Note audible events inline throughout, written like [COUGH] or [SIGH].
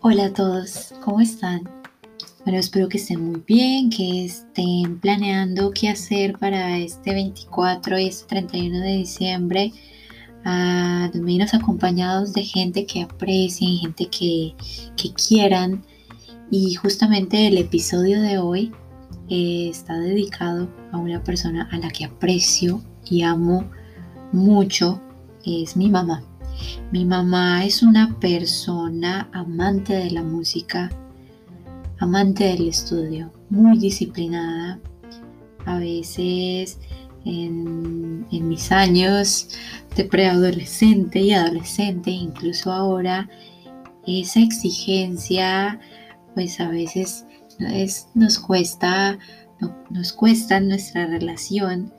Hola a todos, ¿cómo están? Bueno, espero que estén muy bien, que estén planeando qué hacer para este 24 y este 31 de diciembre, a menos acompañados de gente que aprecien, gente que, que quieran. Y justamente el episodio de hoy eh, está dedicado a una persona a la que aprecio y amo mucho, es mi mamá. Mi mamá es una persona amante de la música, amante del estudio, muy disciplinada. A veces en, mis años de preadolescente y adolescente, incluso ahora, esa exigencia, pues a veces es, nos cuesta, nos cuesta nuestra relación,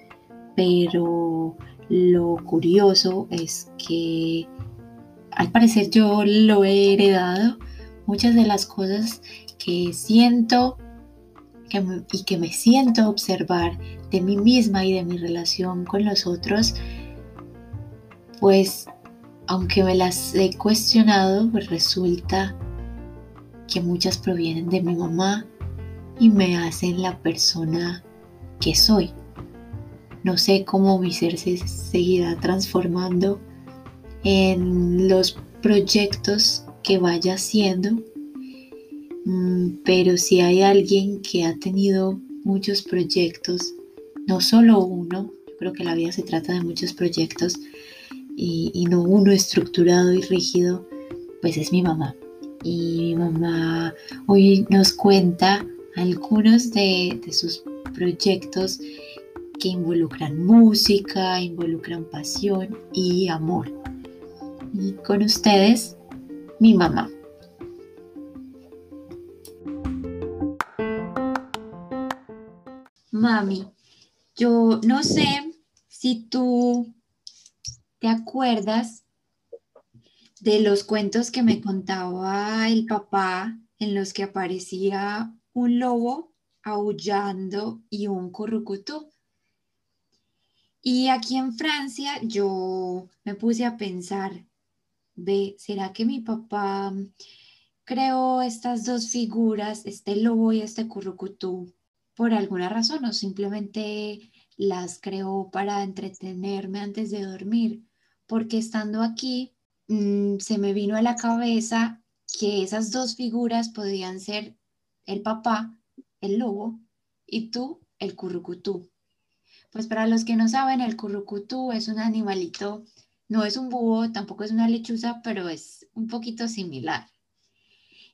pero lo curioso es que al parecer yo lo he heredado. Muchas de las cosas que siento y que me siento observar de mí misma y de mi relación con los otros, pues aunque me las he cuestionado, pues resulta que muchas provienen de mi mamá y me hacen la persona que soy. No sé cómo mi ser se seguirá transformando en los proyectos que vaya haciendo, mm, pero si hay alguien que ha tenido muchos proyectos, no solo uno, yo creo que la vida se trata de muchos proyectos y, no uno estructurado y rígido, pues es mi mamá. Y mi mamá hoy nos cuenta algunos de, de sus proyectos que involucran música, involucran pasión y amor. Y con ustedes, mi mamá. Mami, yo no sé si tú te acuerdas de los cuentos que me contaba el papá en los que aparecía un lobo aullando y un currucutú. Y aquí en Francia yo me puse a pensar, ve, ¿será que mi papá creó estas dos figuras, este lobo y este currucutú, por alguna razón o simplemente las creó para entretenerme antes de dormir? Porque estando aquí mm, se me vino a la cabeza que esas dos figuras podían ser el papá, el lobo, y tú, el currucutú. Pues para los que no saben, el currucutú es un animalito, no es un búho, tampoco es una lechuza, pero es un poquito similar.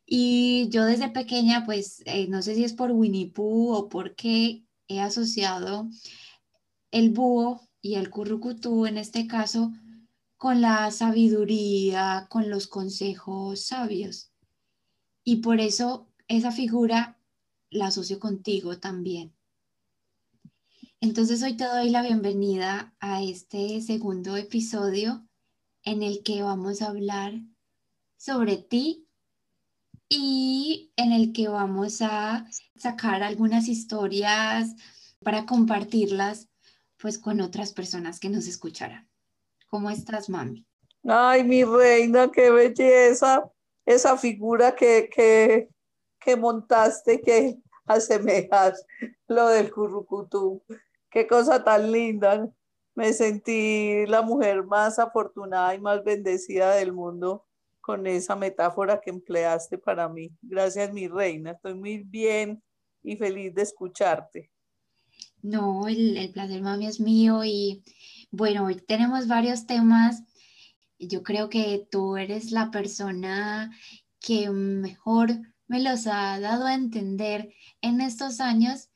Y yo desde pequeña, pues eh, no sé si es por Winnie Pooh o porque he asociado el búho y el currucutú en este caso con la sabiduría, con los consejos sabios. Y por eso esa figura la asocio contigo también. Entonces hoy te doy la bienvenida a este segundo episodio en el que vamos a hablar sobre ti y en el que vamos a sacar algunas historias para compartirlas pues con otras personas que nos escucharán. ¿Cómo estás, mami? Ay, mi reina, qué belleza. Esa figura que, que, que montaste, que asemejas lo del currucutú. Qué cosa tan linda. Me sentí la mujer más afortunada y más bendecida del mundo con esa metáfora que empleaste para mí. Gracias, mi reina. Estoy muy bien y feliz de escucharte. No, el, el placer, mami, es mío. Y bueno, hoy tenemos varios temas. Yo creo que tú eres la persona que mejor me los ha dado a entender en estos años.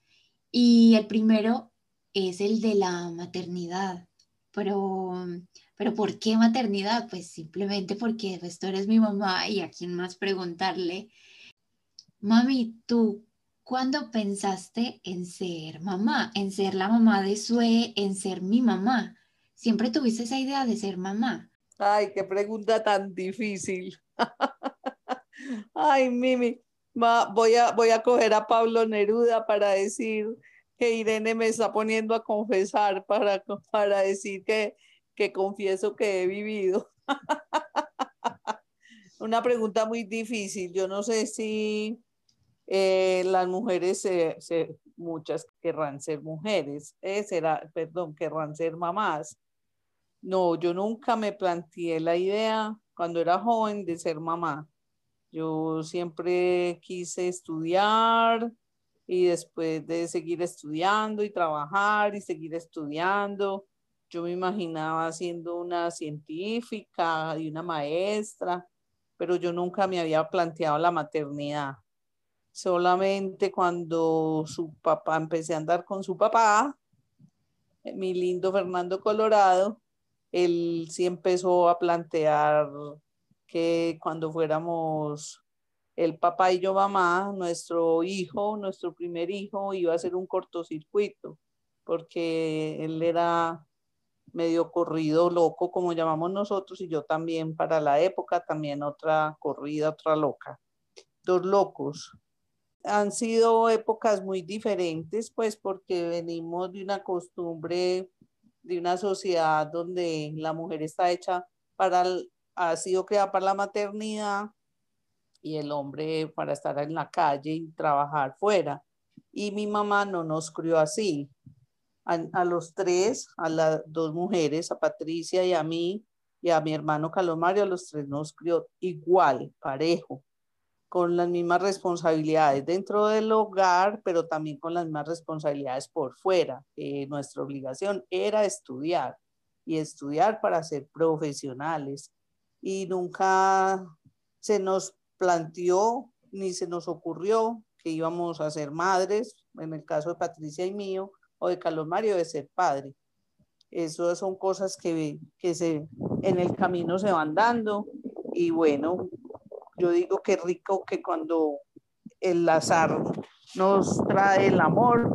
Y el primero es el de la maternidad. Pero, pero ¿por qué maternidad? Pues simplemente porque pues, tú eres mi mamá y a quién más preguntarle. Mami, ¿tú cuándo pensaste en ser mamá, en ser la mamá de Sue, en ser mi mamá? ¿Siempre tuviste esa idea de ser mamá? Ay, qué pregunta tan difícil. [LAUGHS] Ay, Mimi, voy, a, voy a coger a Pablo Neruda para decir que Irene me está poniendo a confesar para, para decir que, que confieso que he vivido. [LAUGHS] Una pregunta muy difícil. Yo no sé si eh, las mujeres, muchas querrán ser mujeres, eh, será, perdón, querrán ser mamás. No, yo nunca me planteé la idea cuando era joven de ser mamá. Yo siempre quise estudiar y después de seguir estudiando y trabajar y seguir estudiando, yo me imaginaba siendo una científica y una maestra, pero yo nunca me había planteado la maternidad. Solamente cuando su papá, empecé a andar con su papá, mi lindo Fernando Colorado, él sí empezó a plantear que cuando fuéramos el papá y yo mamá, nuestro hijo, nuestro primer hijo, iba a ser un cortocircuito, porque él era medio corrido loco, como llamamos nosotros, y yo también para la época, también otra corrida, otra loca. Dos locos. Han sido épocas muy diferentes, pues porque venimos de una costumbre, de una sociedad donde la mujer está hecha para, ha sido creada para la maternidad y el hombre para estar en la calle y trabajar fuera. Y mi mamá no nos crió así a, los tres, a las dos mujeres, a Patricia y a mí, y a mi hermano Calomario, a los tres nos crió igual, parejo, con las mismas responsabilidades dentro del hogar, pero también con las mismas responsabilidades por fuera. nuestra obligación era estudiar y estudiar para ser profesionales. Y nunca se nos planteó ni se nos ocurrió que íbamos a ser madres, en el caso de Patricia y mío, o de Carlos Mario de ser padre. Eso son cosas que, que se, en el camino se van dando y bueno, yo digo que rico que cuando el azar nos trae el amor,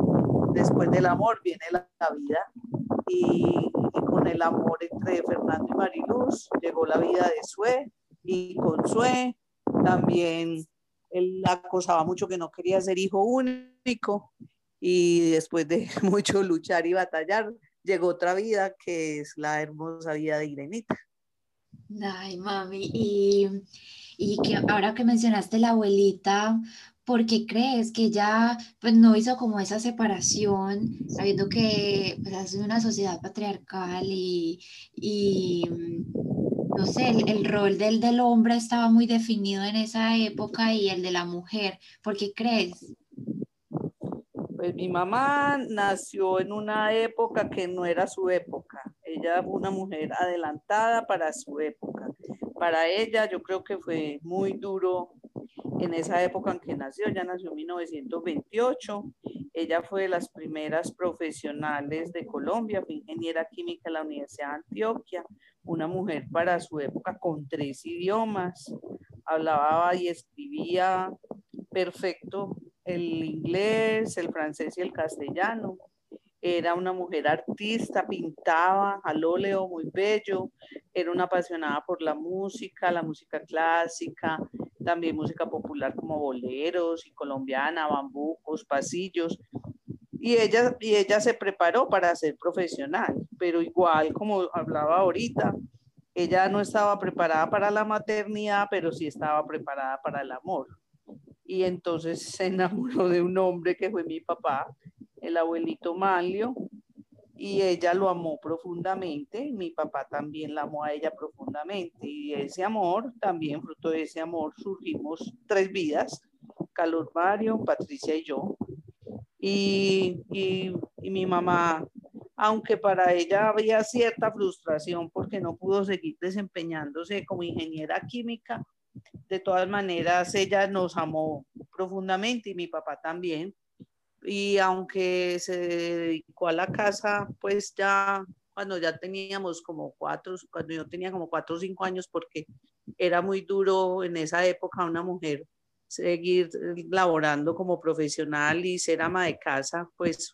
después del amor viene la, vida y, con el amor entre Fernando y Mariluz llegó la vida de Sue y con Sue también él acosaba mucho que no quería ser hijo único y después de [LAUGHS] mucho luchar y batallar, llegó otra vida que es la hermosa vida de Irenita. Ay, mami, y, y que ahora que mencionaste la abuelita, ¿por qué crees que ella pues, no hizo como esa separación, sabiendo que pues, es una sociedad patriarcal y, y no sé, el, rol del, del hombre estaba muy definido en esa época y el de la mujer? ¿Por qué crees? Pues mi mamá nació en una época que no era su época. Ella fue una mujer adelantada para su época. Para ella yo creo que fue muy duro en esa época en que nació. Ella nació en 1928. Ella fue de las primeras profesionales de Colombia, fue ingeniera química en la Universidad de Antioquia, una mujer para su época con tres idiomas. Hablaba y escribía perfecto el inglés, el francés y el castellano. Era una mujer artista, pintaba al óleo muy bello, era una apasionada por la música, la música clásica, también música popular como boleros y colombiana, bambucos, pasillos. Y ella, y ella se preparó para ser profesional, pero igual como hablaba ahorita, ella no estaba preparada para la maternidad, pero sí estaba preparada para el amor y entonces se [LAUGHS] enamoró de un hombre que fue mi papá, el abuelito Malio, y ella lo amó profundamente, mi papá también la amó a ella profundamente, y ese amor, también fruto de ese amor, surgimos tres vidas, Carlos Mario, Patricia y yo, y, y mi mamá aunque para ella había cierta frustración porque no pudo seguir desempeñándose como ingeniera química, de todas maneras, ella nos amó profundamente y mi papá también. Y aunque se dedicó a la casa, pues ya cuando ya teníamos como cuatro, cuando yo tenía como cuatro o cinco años, porque era muy duro en esa época una mujer seguir laborando como profesional y ser ama de casa, pues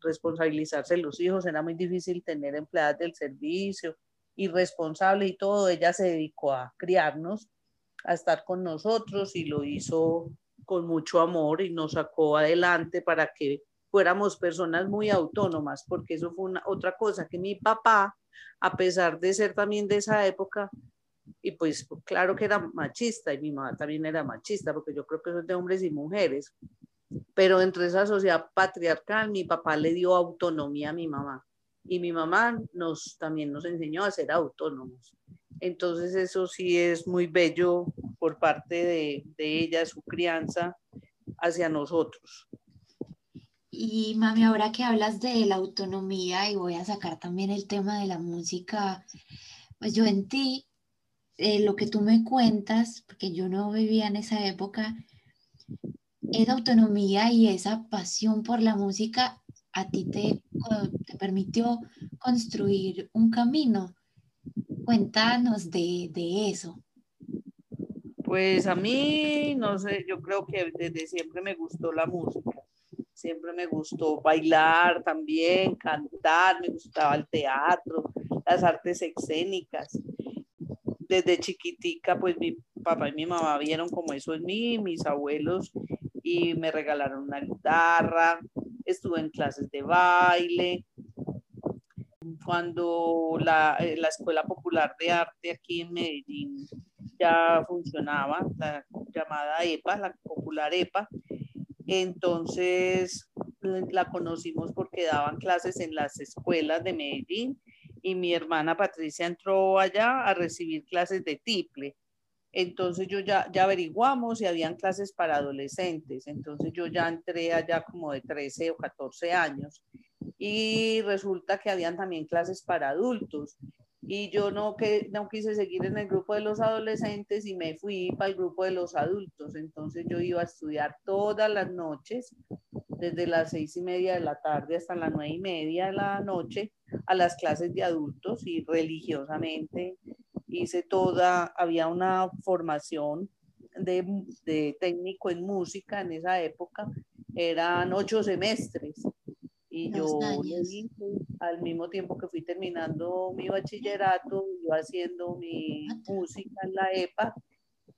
responsabilizarse de los hijos, era muy difícil tener empleadas del servicio y responsable y todo, ella se dedicó a criarnos a estar con nosotros y lo hizo con mucho amor y nos sacó adelante para que fuéramos personas muy autónomas, porque eso fue una, otra cosa, que mi papá, a pesar de ser también de esa época, y pues claro que era machista, y mi mamá también era machista, porque yo creo que son de hombres y mujeres, pero entre esa sociedad patriarcal, mi papá le dio autonomía a mi mamá, y mi mamá nos, también nos enseñó a ser autónomos. Entonces eso sí es muy bello por parte de, ella, su crianza hacia nosotros. Y mami, ahora que hablas de la autonomía y voy a sacar también el tema de la música, pues yo en ti, eh, lo que tú me cuentas, porque yo no vivía en esa época, esa autonomía y esa pasión por la música a ti te, te permitió construir un camino. Cuéntanos de, de eso. Pues a mí, no sé, yo creo que desde siempre me gustó la música. Siempre me gustó bailar también, cantar, me gustaba el teatro, las artes escénicas. Desde chiquitica, pues mi papá y mi mamá vieron como eso en mí, mis abuelos, y me regalaron una guitarra, estuve en clases de baile. Cuando la, eh, la Escuela Popular de Arte aquí en Medellín ya funcionaba, la llamada EPA, la popular EPA. Entonces la conocimos porque daban clases en las escuelas de Medellín y mi hermana Patricia entró allá a recibir clases de tiple. Entonces yo ya, ya averiguamos y habían clases para adolescentes. Entonces yo ya entré allá como de 13 o 14 años y resulta que habían también clases para adultos y yo no, que, no quise seguir en el grupo de los adolescentes y me fui para el grupo de los adultos. Entonces yo iba a estudiar todas las noches, desde las seis y media de la tarde hasta las nueve y media de la noche, a las clases de adultos y religiosamente hice toda, había una formación de, de técnico en música en esa época, eran ocho semestres y yo al mismo tiempo que fui terminando mi bachillerato, iba haciendo mi música en la EPA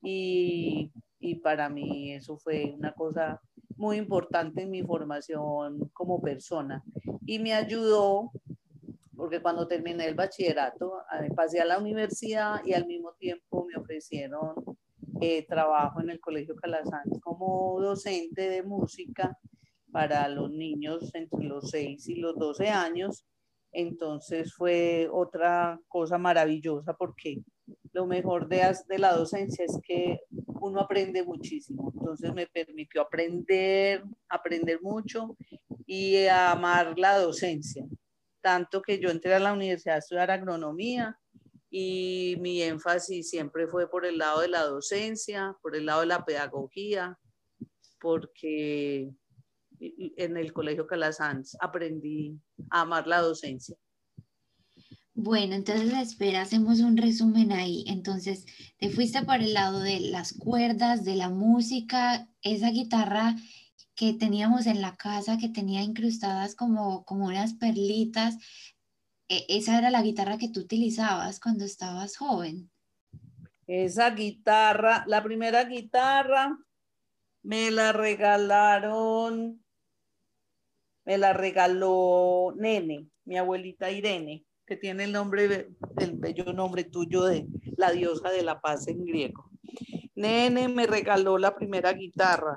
y, y para mí eso fue una cosa muy importante en mi formación como persona. Y me ayudó porque cuando terminé el bachillerato pasé a la universidad y al mismo tiempo me ofrecieron eh, trabajo en el Colegio Calasanz como docente de música para los niños entre los 6 y los 12 años. Entonces fue otra cosa maravillosa porque lo mejor de, de la docencia es que uno aprende muchísimo. Entonces me permitió aprender, aprender mucho y amar la docencia. Tanto que yo entré a la universidad a estudiar agronomía y mi énfasis siempre fue por el lado de la docencia, por el lado de la pedagogía, porque en el Colegio Calasanz aprendí a amar la docencia. Bueno, entonces espera, hacemos un resumen ahí. Entonces, te fuiste por el lado de las cuerdas, de la música, esa guitarra que teníamos en la casa, que tenía incrustadas como, como unas perlitas. E, esa era la guitarra que tú utilizabas cuando estabas joven. Esa guitarra, la primera guitarra, me la regalaron me la regaló Nene, mi abuelita Irene, que tiene el nombre, el bello nombre tuyo de la diosa de la paz en griego. Nene me regaló la primera guitarra,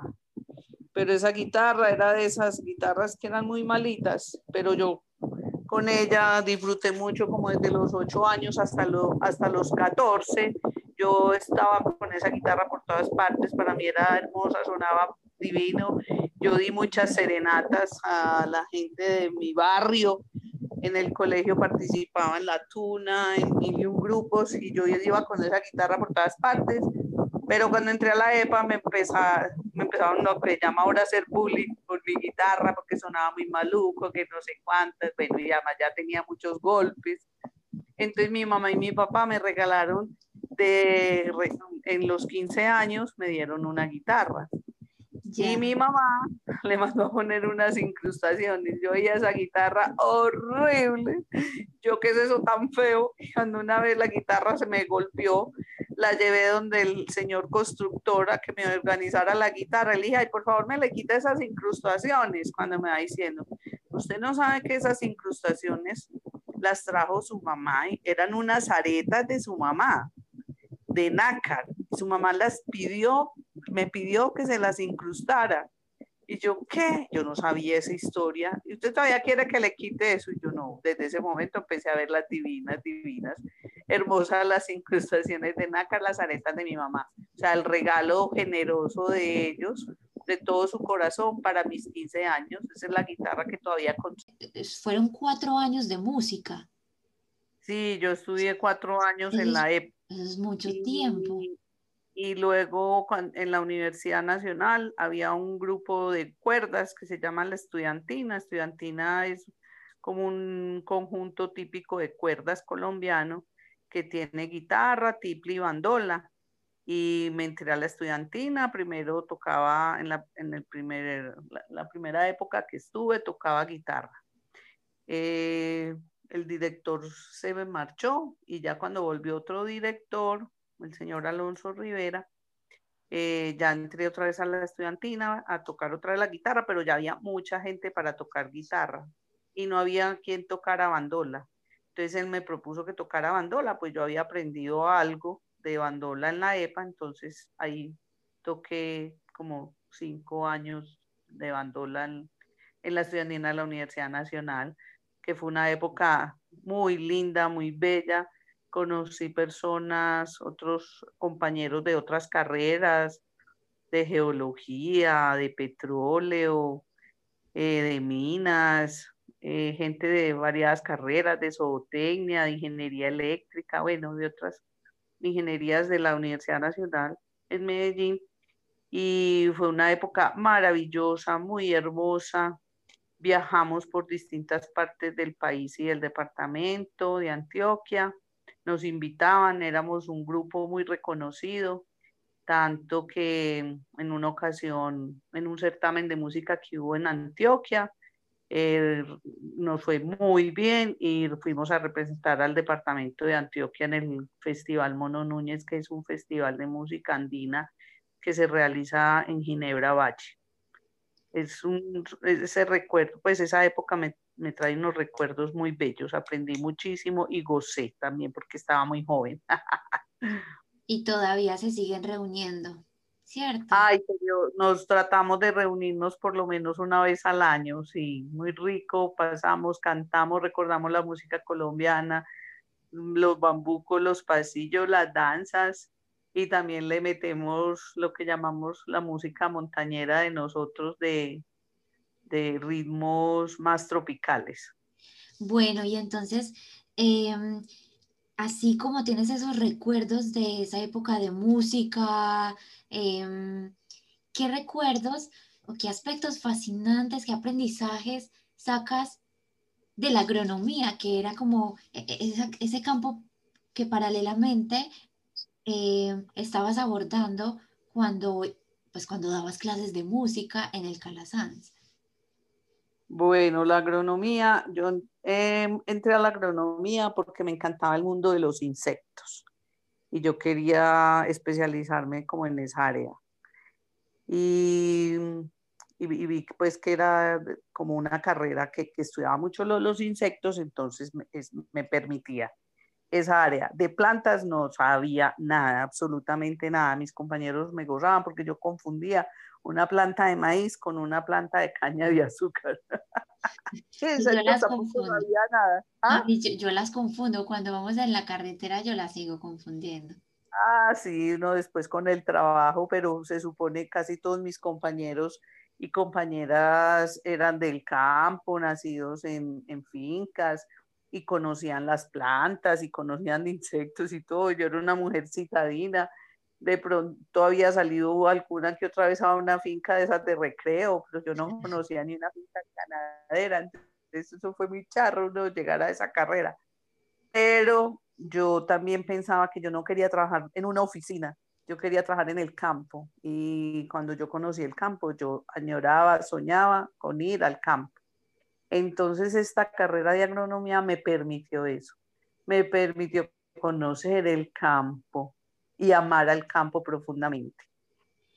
pero esa guitarra era de esas guitarras que eran muy malitas, pero yo con ella disfruté mucho como desde los ocho años hasta, lo, hasta los 14. Yo estaba con esa guitarra por todas partes, para mí era hermosa, sonaba divino. Yo di muchas serenatas a la gente de mi barrio. En el colegio participaba en la tuna, en mil grupos, y yo iba con esa guitarra por todas partes. Pero cuando entré a la EPA me, empezaba, me empezaron lo que llama ahora hacer bullying por mi guitarra, porque sonaba muy maluco, que no sé cuántas, bueno, y además ya tenía muchos golpes. Entonces mi mamá y mi papá me regalaron de, en los 15 años, me dieron una guitarra. Y mi mamá [LAUGHS] le mandó a poner unas incrustaciones. Yo oía esa guitarra horrible. Yo, ¿qué es eso tan feo? Cuando una vez la guitarra se me golpeó, la llevé donde el señor constructor a que me organizara la guitarra. Le dije, ay, por favor, me le quita esas incrustaciones cuando me va diciendo. Usted no sabe que esas incrustaciones las trajo su mamá, eran unas aretas de su mamá, de nácar. Su mamá las pidió, me pidió que se las incrustara. Y yo, ¿qué? Yo no sabía esa historia. ¿Y usted todavía quiere que le quite eso? Y yo no. Desde ese momento empecé a ver las divinas, divinas, hermosas las incrustaciones de nácar, las aretas de mi mamá. O sea, el regalo generoso de ellos, de todo su corazón para mis 15 años. Esa es la guitarra que todavía Fueron cuatro años de música. Sí, yo estudié cuatro años en la época. Eso es mucho tiempo. Y luego en la Universidad Nacional había un grupo de cuerdas que se llama la estudiantina. Estudiantina es como un conjunto típico de cuerdas colombiano que tiene guitarra, tiple y bandola. Y me entré a la estudiantina, primero tocaba en la, en el primer, la, primera época que estuve, tocaba guitarra. Eh, el director se me marchó y ya cuando volvió otro director, el señor Alonso Rivera, eh, ya entré otra vez a la estudiantina a tocar otra vez la guitarra, pero ya había mucha gente para tocar guitarra y no había quien tocara bandola. Entonces él me propuso que tocara bandola, pues yo había aprendido algo de bandola en la EPA, entonces ahí toqué como cinco años de bandola en, en la estudiantina de la Universidad Nacional, que fue una época muy linda, muy bella, conocí personas, otros compañeros de otras carreras, de geología, de petróleo, eh, de minas, eh, gente de variadas carreras, de zootecnia, de ingeniería eléctrica, bueno, de otras ingenierías de la Universidad Nacional en Medellín. Y fue una época maravillosa, muy hermosa. Viajamos por distintas partes del país y del departamento de Antioquia nos invitaban, éramos un grupo muy reconocido, tanto que en una ocasión, en un certamen de música que hubo en Antioquia, eh, nos fue muy bien y fuimos a representar al departamento de Antioquia en el Festival Mono Núñez, que es un festival de música andina que se realiza en Ginebra Valle. Es un, ese recuerdo, pues esa época me me trae unos recuerdos muy bellos, aprendí muchísimo y gocé también porque estaba muy joven. [LAUGHS] y todavía se siguen reuniendo, ¿cierto? Ay, nos tratamos de reunirnos por lo menos una vez al año, sí, muy rico, pasamos, cantamos, recordamos la música colombiana, los bambucos, los pasillos, las danzas, y también le metemos lo que llamamos la música montañera de nosotros de, de ritmos más tropicales. Bueno, y entonces, em, así como tienes esos recuerdos de esa época de música, em, ¿qué recuerdos o qué aspectos fascinantes, qué aprendizajes sacas de la agronomía, que era como e, e, ese campo que paralelamente em, estabas abordando cuando, pues cuando dabas clases de música en el Calasanz? Bueno, la agronomía, yo em, entré a la agronomía porque me encantaba el mundo de los insectos y yo quería especializarme como en esa área. Y, vi pues que era como una carrera que, estudiaba mucho los, insectos, entonces me permitía esa área. De plantas no sabía nada, absolutamente nada. Mis compañeros me gozaban porque yo confundía una planta de maíz con una planta de caña de azúcar. [LAUGHS] yo, las confundo. nada. ¿Ah? Yo, las confundo. Cuando vamos en la carretera yo las sigo confundiendo. Ah, sí, uno después con el trabajo, pero se supone casi todos mis compañeros y compañeras eran del campo, nacidos en, en fincas y conocían las plantas y conocían insectos y todo. Yo era una mujer citadina de pronto había salido alguna que otra vez a una finca de esas de recreo, pero yo no conocía ni una finca ganadera, entonces eso fue muy charro no llegar a esa carrera. Pero yo también pensaba que yo no quería trabajar en una oficina, yo quería trabajar en el campo y cuando yo conocí el campo yo añoraba, soñaba con ir al campo. Entonces esta carrera de agronomía me permitió eso, me permitió conocer el campo, y amar al campo profundamente.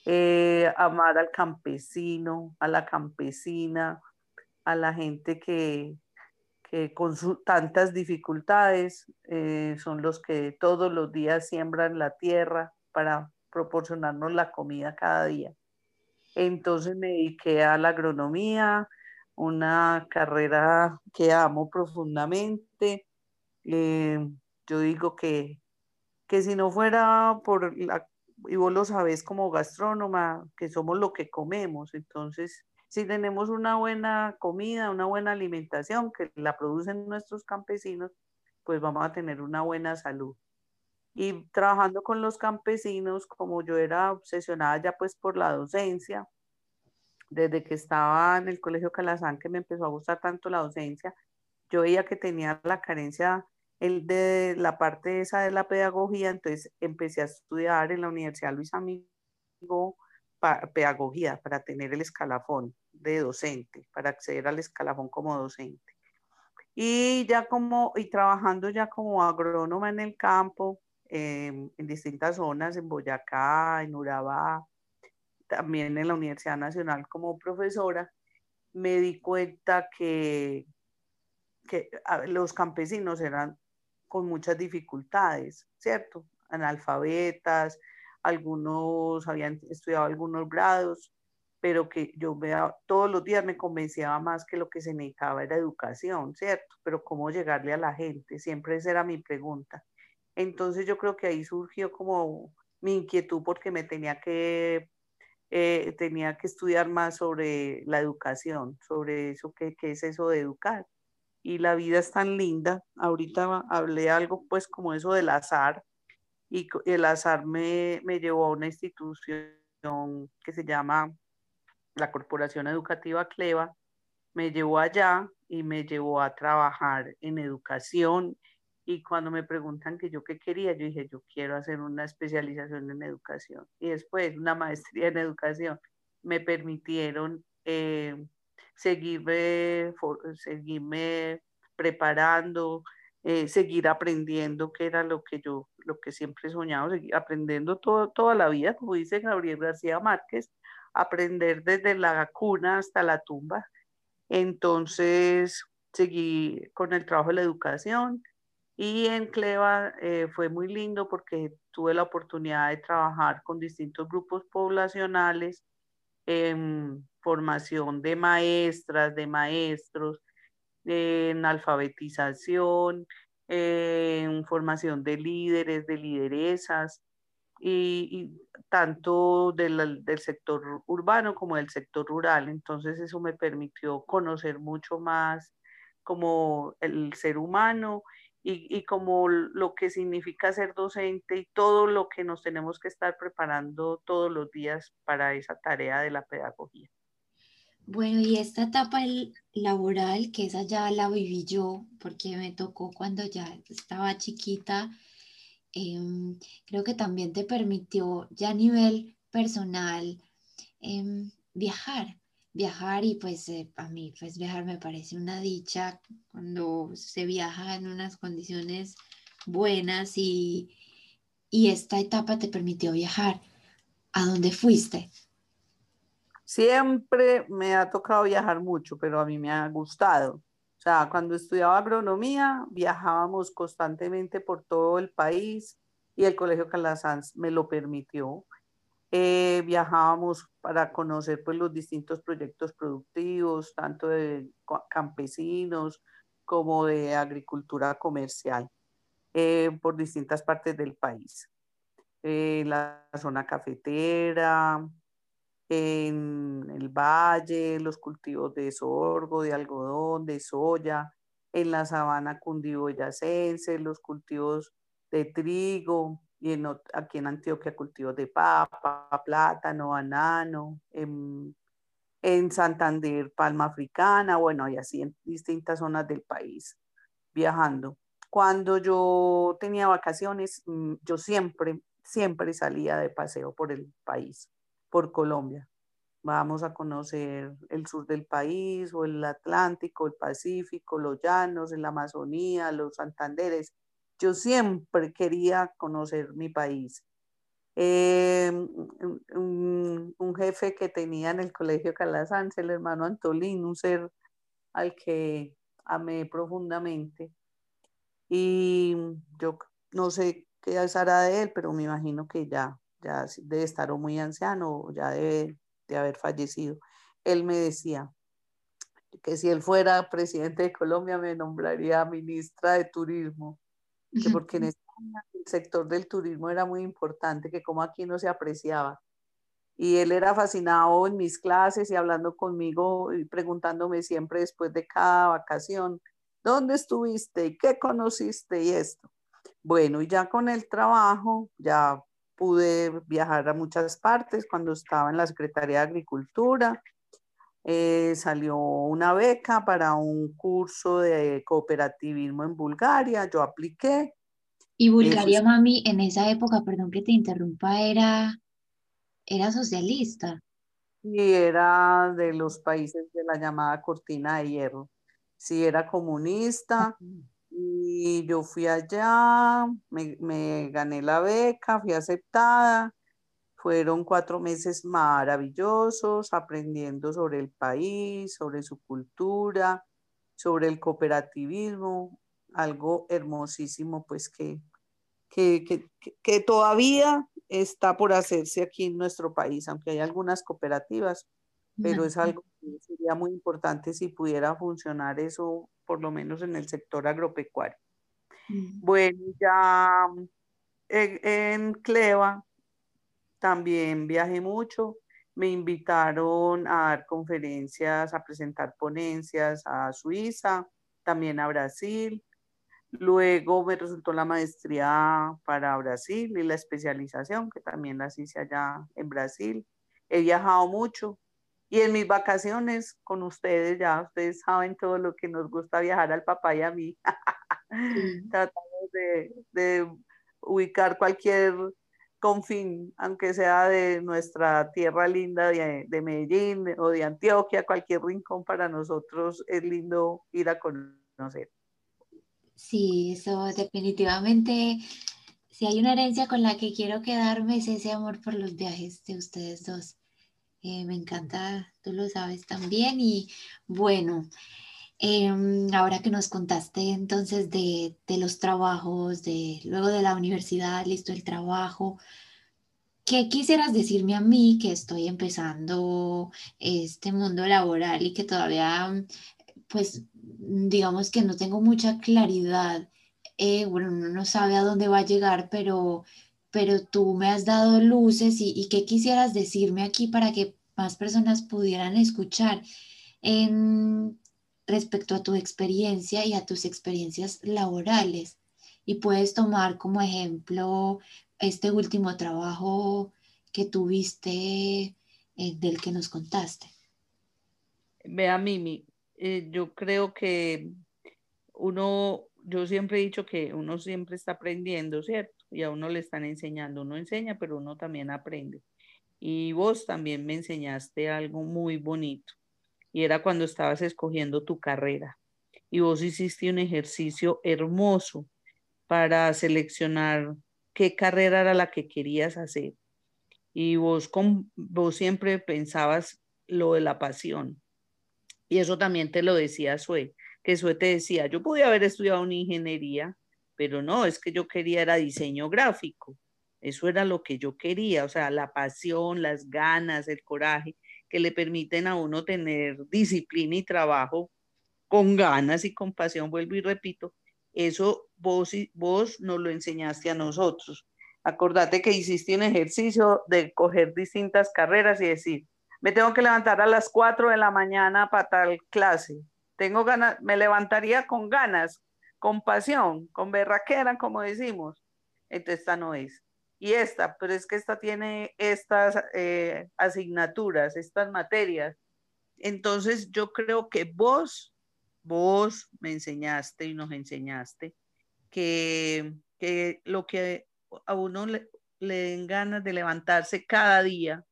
Eh, amar al campesino, a la campesina, a la gente que, que con tantas dificultades eh, son los que todos los días siembran la tierra para proporcionarnos la comida cada día. Entonces me dediqué a la agronomía, una carrera que amo profundamente. Eh, yo digo que, que si no fuera por la y vos lo sabés como gastrónoma, que somos lo que comemos. Entonces, si tenemos una buena comida, una buena alimentación que la producen nuestros campesinos, pues vamos a tener una buena salud. Y trabajando con los campesinos, como yo era obsesionada ya pues por la docencia, desde que estaba en el Colegio Calazán, que me empezó a gustar tanto la docencia, yo veía que tenía la carencia el de la parte esa de la pedagogía, entonces empecé a estudiar en la Universidad Luis Amigo pedagogía para tener el escalafón de docente, para acceder al escalafón como docente. Y ya como, y trabajando ya como agrónoma en el campo, em, en distintas zonas, en Boyacá, en Urabá, también en la Universidad Nacional como profesora, me di cuenta que, que los campesinos eran con muchas dificultades, ¿cierto? Analfabetas, algunos habían estudiado algunos grados, pero que yo vea, todos los días me convencía más que lo que se necesitaba era educación, ¿cierto? Pero cómo llegarle a la gente, siempre esa era mi pregunta. Entonces yo creo que ahí surgió como mi inquietud porque me tenía que, eh, tenía que estudiar más sobre la educación, sobre eso, qué, qué es eso de educar y la vida es tan linda. Ahorita hablé algo pues como eso del azar y el azar me, me llevó a una institución que se llama la Corporación Educativa Cleva, me llevó allá y me llevó a trabajar en educación y cuando me preguntan que yo qué quería, yo dije, yo quiero hacer una especialización en educación y después una maestría en educación. Me permitieron eh, seguirme, seguirme preparando, eh, seguir aprendiendo, que era lo que yo, lo que siempre he soñado, seguir aprendiendo todo, toda la vida, como dice Gabriel García Márquez, aprender desde la cuna hasta la tumba. Entonces, seguí con el trabajo de la educación y en Cleva eh, fue muy lindo porque tuve la oportunidad de trabajar con distintos grupos poblacionales en formación de maestras, de maestros, en alfabetización, en formación de líderes, de lideresas, y, tanto del, del, sector urbano como del sector rural. Entonces eso me permitió conocer mucho más como el ser humano y, como lo que significa ser docente y todo lo que nos tenemos que estar preparando todos los días para esa tarea de la pedagogía. Bueno, y esta etapa laboral, que esa ya la viví yo, porque me tocó cuando ya estaba chiquita, em, creo que también te permitió ya a nivel personal em, viajar, viajar y pues eh, a mí pues viajar me parece una dicha cuando se viaja en unas condiciones buenas y, y esta etapa te permitió viajar. ¿A dónde fuiste? Siempre me ha tocado viajar mucho, pero a mí me ha gustado. O sea, cuando estudiaba agronomía, viajábamos constantemente por todo el país y el Colegio Calasanz me lo permitió. Eh, viajábamos para conocer pues, los distintos proyectos productivos, tanto de campesinos como de agricultura comercial, eh, por distintas partes del país. Eh, la zona cafetera, en el valle, los cultivos de sorgo, de algodón, de soya, en la sabana cundiboyacense, los cultivos de trigo, y en, aquí en Antioquia cultivos de papa, plátano, banano, en, en Santander palma africana, bueno, y así en distintas zonas del país, viajando. Cuando yo tenía vacaciones, mm, yo siempre, siempre salía de paseo por el país, por Colombia. Vamos a conocer el sur del país o el Atlántico, el Pacífico, los llanos, la Amazonía, los Santanderes yo siempre quería conocer mi país Eh, un, un, jefe que tenía en el colegio Calasanz, el hermano Antolín, un ser al que amé profundamente. Y yo no sé qué hará de él, pero me imagino que ya, ya debe estar o muy anciano, ya debe de haber fallecido. Él me decía que si él fuera presidente de Colombia me nombraría ministra de Turismo, que porque en España el sector del turismo era muy importante, que como aquí no se apreciaba. Y él era fascinado en mis clases y hablando conmigo y preguntándome siempre después de cada vacación, ¿dónde estuviste? ¿Y qué conociste? Y esto. Bueno, y ya con el trabajo, ya pude viajar a muchas partes cuando estaba en la Secretaría de Agricultura. Eh, salió una beca para un curso de cooperativismo en Bulgaria, yo apliqué. Y Bulgaria, mami, en esa época, perdón que te interrumpa, era, era socialista. Y era de los países de la llamada cortina de hierro. Sí, era comunista. Y yo fui allá, me, gané la beca, fui aceptada. Fueron cuatro meses maravillosos, aprendiendo sobre el país, sobre su cultura, sobre el cooperativismo, algo hermosísimo, pues que, que, que, todavía está por hacerse aquí en nuestro país, aunque hay algunas cooperativas, pero es algo que sería muy importante si pudiera funcionar eso por lo menos en el sector agropecuario. Mm. Bueno, ya en, Cleva también viajé mucho, me invitaron a dar conferencias, a presentar ponencias a Suiza, también a Brasil. Luego me resultó la maestría para Brasil y la especialización, que también la hice allá en Brasil. He viajado mucho, y en mis vacaciones con ustedes, ya ustedes saben todo lo que nos gusta viajar al papá y a mí. [LAUGHS] Tratamos de, ubicar cualquier confín, aunque sea de nuestra tierra linda de, de, Medellín o de Antioquia, cualquier rincón para nosotros es lindo ir a conocer. Sí, eso definitivamente, si hay una herencia con la que quiero quedarme es ese amor por los viajes de ustedes dos. Eh, me encanta, tú lo sabes también. Y bueno, em, ahora que nos contaste entonces de, los trabajos, de luego de la universidad, listo el trabajo, ¿qué quisieras decirme a mí que estoy empezando este mundo laboral y que todavía, pues, digamos que no tengo mucha claridad? Eh, bueno, uno no sabe a dónde va a llegar, pero pero tú me has dado luces y, qué quisieras decirme aquí para que más personas pudieran escuchar en, respecto a tu experiencia y a tus experiencias laborales. Y puedes tomar como ejemplo este último trabajo que tuviste eh, del que nos contaste. Vea, Mimi, eh, yo creo que uno, yo siempre he dicho que uno siempre está aprendiendo, ¿cierto? y a uno le están enseñando. Uno enseña, pero uno también aprende. Y vos también me enseñaste algo muy bonito y era cuando estabas escogiendo tu carrera y vos hiciste un ejercicio hermoso para seleccionar qué carrera era la que querías hacer. Y vos, con, vos siempre pensabas lo de la pasión. Y eso también te lo decía Sue, que Sue te decía, yo pude haber estudiado una ingeniería, pero no, es que yo quería era diseño gráfico. Eso era lo que yo quería, o sea, la pasión, las ganas, el coraje que le permiten a uno tener disciplina y trabajo con ganas y con pasión, vuelvo y repito, eso vos, vos nos lo enseñaste a nosotros. Acordate que hiciste un ejercicio de coger distintas carreras y decir, me tengo que levantar a las 4 de la mañana para tal clase. Tengo ganas, me levantaría con ganas, con pasión, con berraquera, como decimos. Entonces esta no es. Y esta, pero es que esta tiene estas eh, asignaturas, estas materias. Entonces yo creo que vos, vos me enseñaste y nos enseñaste que, que lo que a uno le, le den ganas de levantarse cada día,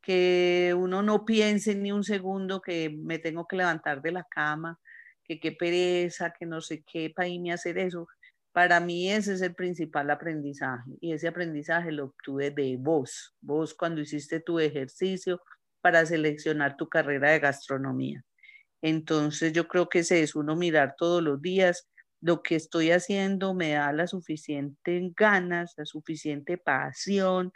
que uno no piense ni un segundo que me tengo que levantar de la cama, que qué pereza, que no sé qué, para irme a hacer eso, Para mí ese es el principal aprendizaje y ese aprendizaje lo obtuve de vos, vos cuando hiciste tu ejercicio para seleccionar tu carrera de gastronomía. Entonces yo creo que ese es uno mirar todos los días lo que estoy haciendo me da la suficiente ganas, la suficiente pasión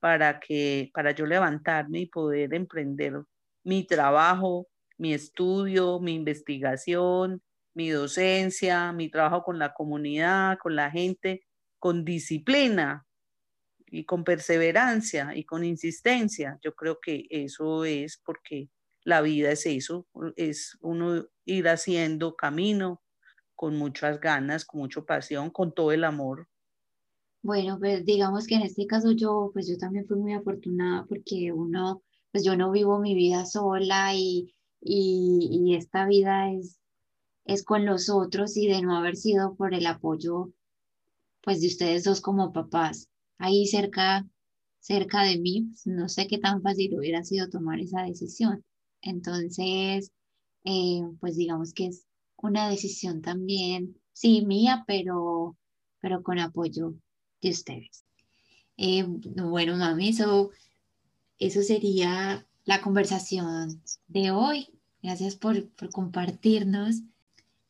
para que para yo levantarme y poder emprender mi trabajo, mi estudio, mi investigación, mi docencia, mi trabajo con la comunidad, con la gente, con disciplina y con perseverancia y con insistencia. Yo creo que eso es porque la vida es eso, es uno ir haciendo camino con muchas ganas, con mucha pasión, con todo el amor. Bueno, pues digamos que en este caso yo, pues yo también fui muy afortunada porque uno, pues yo no vivo mi vida sola y, y, y esta vida es es con los otros y de no haber sido por el apoyo pues de ustedes dos como papás. Ahí cerca cerca de mí pues, no sé qué tan fácil hubiera sido tomar esa decisión. Entonces eh, pues digamos que es una decisión también sí mía pero pero con apoyo de ustedes. Eh, bueno mami eso eso sería la conversación de hoy. Gracias por, por compartirnos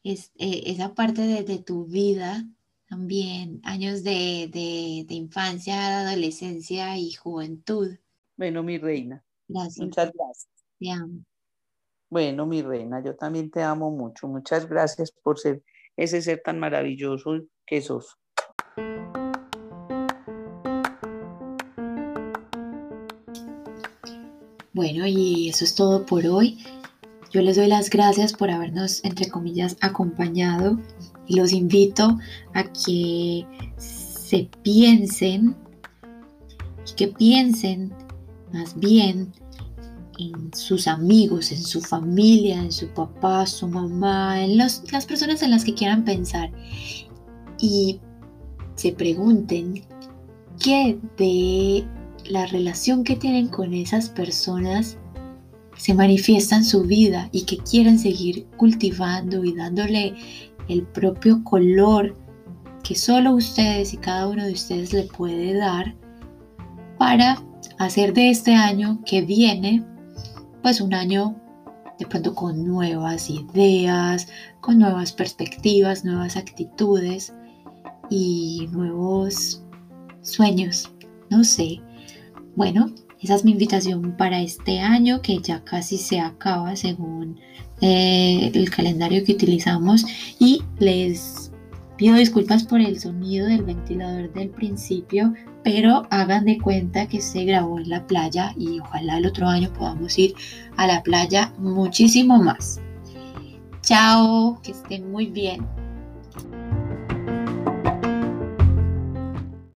es, eh, esa parte de, tu vida también, años de, de, infancia, adolescencia y juventud. Bueno, mi reina. Gracias. Muchas gracias. Te amo. Bueno, mi reina, yo también te amo mucho. Muchas gracias por ser ese ser tan maravilloso que sos. Bueno, y eso es todo por hoy. Yo les doy las gracias por habernos, entre comillas, acompañado. Y los invito a que se piensen y que piensen más bien en sus amigos, en su familia, en su papá, su mamá, en las personas en las que quieran pensar. Y se pregunten qué de la relación que tienen con esas personas se manifiesta en su vida y que quieren seguir cultivando y dándole el propio color que solo ustedes y cada uno de ustedes le puede dar para hacer de este año que viene pues un año de pronto con nuevas ideas, con nuevas perspectivas, nuevas actitudes y nuevos sueños, no sé. Bueno, esa es mi invitación para este año que ya casi se acaba según eh, el calendario que utilizamos y les pido disculpas por el sonido del ventilador del principio, pero hagan de cuenta que se grabó en la playa y ojalá el otro año podamos ir a la playa muchísimo más. Chao, que estén muy bien.